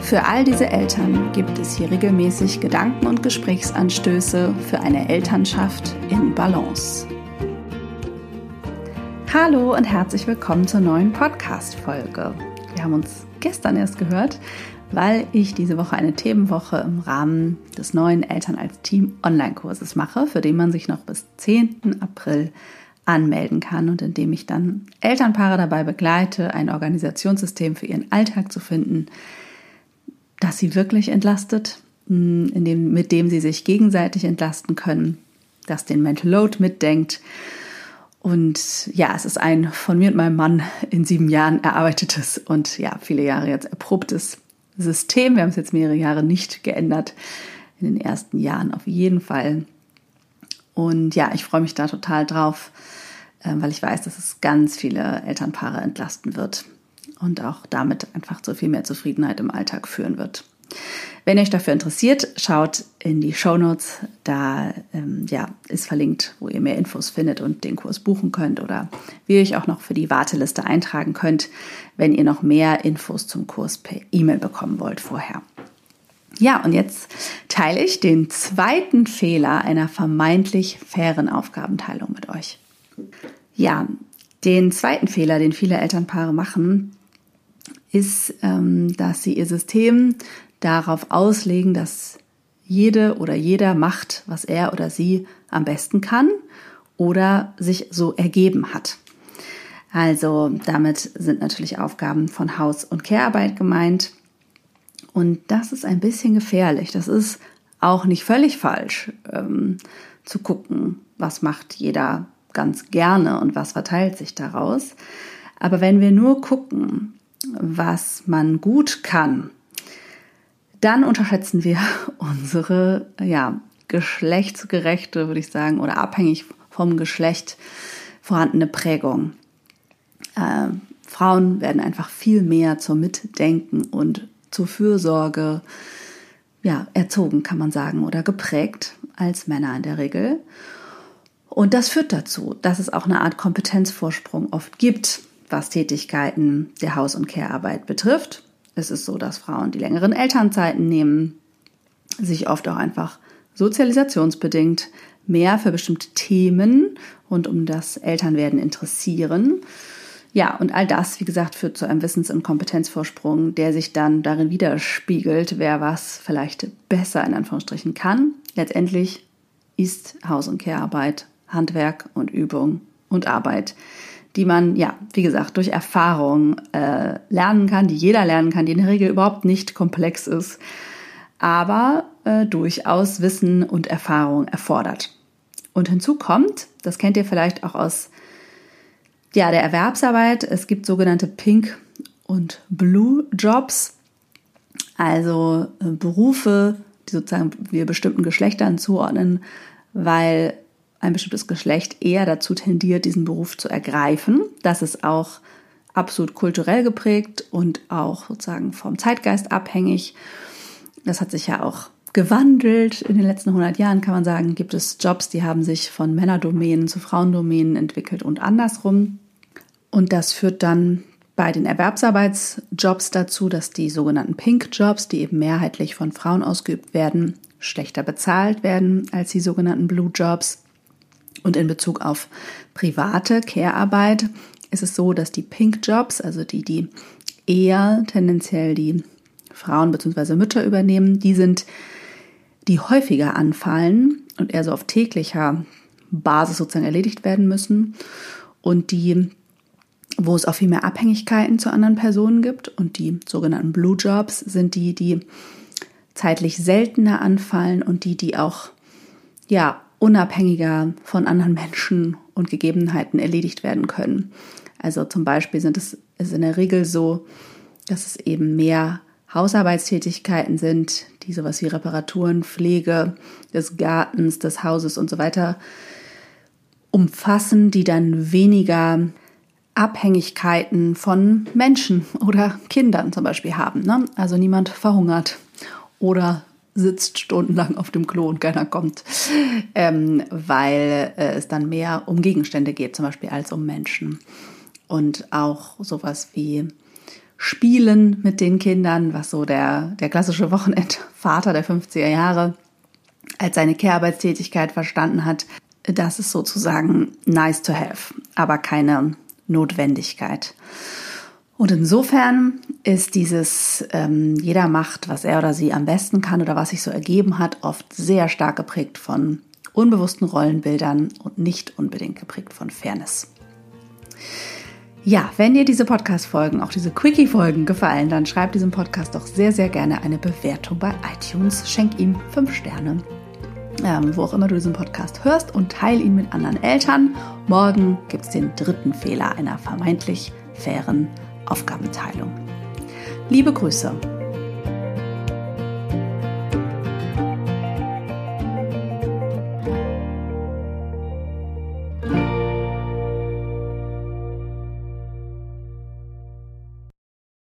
Für all diese Eltern gibt es hier regelmäßig Gedanken und Gesprächsanstöße für eine Elternschaft in Balance. Hallo und herzlich willkommen zur neuen Podcast-Folge. Wir haben uns gestern erst gehört, weil ich diese Woche eine Themenwoche im Rahmen des neuen Eltern als Team Online-Kurses mache, für den man sich noch bis 10. April anmelden kann und in dem ich dann Elternpaare dabei begleite, ein Organisationssystem für ihren Alltag zu finden, das sie wirklich entlastet, mm, dem, mit dem sie sich gegenseitig entlasten können, das den Mental Load mitdenkt. Und ja, es ist ein von mir und meinem Mann in sieben Jahren erarbeitetes und ja, viele Jahre jetzt erprobtes System. Wir haben es jetzt mehrere Jahre nicht geändert. In den ersten Jahren auf jeden Fall. Und ja, ich freue mich da total drauf, äh, weil ich weiß, dass es ganz viele Elternpaare entlasten wird und auch damit einfach zu viel mehr Zufriedenheit im Alltag führen wird. Wenn euch dafür interessiert, schaut in die Show Notes. Da ähm, ja, ist verlinkt, wo ihr mehr Infos findet und den Kurs buchen könnt oder wie ihr euch auch noch für die Warteliste eintragen könnt, wenn ihr noch mehr Infos zum Kurs per E-Mail bekommen wollt vorher. Ja, und jetzt teile ich den zweiten Fehler einer vermeintlich fairen Aufgabenteilung mit euch. Ja, den zweiten Fehler, den viele Elternpaare machen, ist, ähm, dass sie ihr System darauf auslegen, dass jede oder jeder macht, was er oder sie am besten kann oder sich so ergeben hat. Also damit sind natürlich Aufgaben von Haus- und Care-Arbeit gemeint. Und das ist ein bisschen gefährlich. Das ist auch nicht völlig falsch, ähm, zu gucken, was macht jeder ganz gerne und was verteilt sich daraus. Aber wenn wir nur gucken, was man gut kann, dann unterschätzen wir unsere ja, geschlechtsgerechte, würde ich sagen, oder abhängig vom Geschlecht vorhandene Prägung. Äh, Frauen werden einfach viel mehr zum Mitdenken und zur Fürsorge ja, erzogen, kann man sagen, oder geprägt als Männer in der Regel. Und das führt dazu, dass es auch eine Art Kompetenzvorsprung oft gibt, was Tätigkeiten der Haus- und Care-Arbeit betrifft. Es ist so, dass Frauen die längeren Elternzeiten nehmen, sich oft auch einfach sozialisationsbedingt mehr für bestimmte Themen rund um das Elternwerden interessieren. Ja, und all das, wie gesagt, führt zu einem Wissens- und Kompetenzvorsprung, der sich dann darin widerspiegelt, wer was vielleicht besser in Anführungsstrichen kann. Letztendlich ist Haus- und Care-Arbeit Handwerk und Übung und Arbeit, die man, ja, wie gesagt, durch Erfahrung äh, lernen kann, die jeder lernen kann, die in der Regel überhaupt nicht komplex ist, aber äh, durchaus Wissen und Erfahrung erfordert. Und hinzu kommt, das kennt ihr vielleicht auch aus ja, der Erwerbsarbeit, es gibt sogenannte Pink- und Blue-Jobs, also äh, Berufe, die sozusagen wir bestimmten Geschlechtern zuordnen, weil ein bestimmtes Geschlecht eher dazu tendiert, diesen Beruf zu ergreifen. Das ist auch absolut kulturell geprägt und auch sozusagen vom Zeitgeist abhängig. Das hat sich ja auch gewandelt. In den letzten 100 Jahren kann man sagen, gibt es Jobs, die haben sich von Männerdomänen zu Frauendomänen entwickelt und andersrum. Und das führt dann bei den Erwerbsarbeitsjobs dazu, dass die sogenannten Pink-Jobs, die eben mehrheitlich von Frauen ausgeübt werden, schlechter bezahlt werden als die sogenannten Blue-Jobs. Und in Bezug auf private Care-Arbeit ist es so, dass die Pink-Jobs, also die, die eher tendenziell die Frauen bzw. Mütter übernehmen, die sind, die häufiger anfallen und eher so auf täglicher Basis sozusagen erledigt werden müssen und die, wo es auch viel mehr Abhängigkeiten zu anderen Personen gibt und die sogenannten Blue Jobs sind die, die zeitlich seltener anfallen und die, die auch ja unabhängiger von anderen Menschen und Gegebenheiten erledigt werden können. Also zum Beispiel sind es ist in der Regel so, dass es eben mehr Hausarbeitstätigkeiten sind, die sowas wie Reparaturen, Pflege des Gartens, des Hauses und so weiter umfassen, die dann weniger Abhängigkeiten von Menschen oder Kindern zum Beispiel haben. Ne? Also niemand verhungert oder sitzt stundenlang auf dem Klo und keiner kommt, ähm, weil äh, es dann mehr um Gegenstände geht, zum Beispiel als um Menschen. Und auch sowas wie Spielen mit den Kindern, was so der, der klassische Wochenendvater der 50er Jahre als seine Kehrarbeitstätigkeit verstanden hat, das ist sozusagen nice to have, aber keine Notwendigkeit. Und insofern ist dieses ähm, jeder macht, was er oder sie am besten kann oder was sich so ergeben hat, oft sehr stark geprägt von unbewussten Rollenbildern und nicht unbedingt geprägt von Fairness. Ja, wenn dir diese Podcast-Folgen, auch diese Quickie-Folgen gefallen, dann schreib diesem Podcast doch sehr, sehr gerne eine Bewertung bei iTunes. Schenk ihm fünf Sterne, ähm, wo auch immer du diesen Podcast hörst und teile ihn mit anderen Eltern. Morgen gibt es den dritten Fehler einer vermeintlich fairen Aufgabenteilung. Liebe Grüße